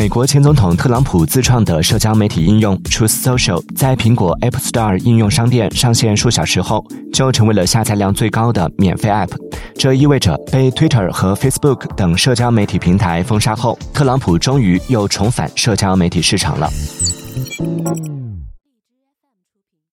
美国前总统特朗普自创的社交媒体应用 Truth Social 在苹果 App Store 应用商店上线数小时后，就成为了下载量最高的免费 App。这意味着被 Twitter 和 Facebook 等社交媒体平台封杀后，特朗普终于又重返社交媒体市场了。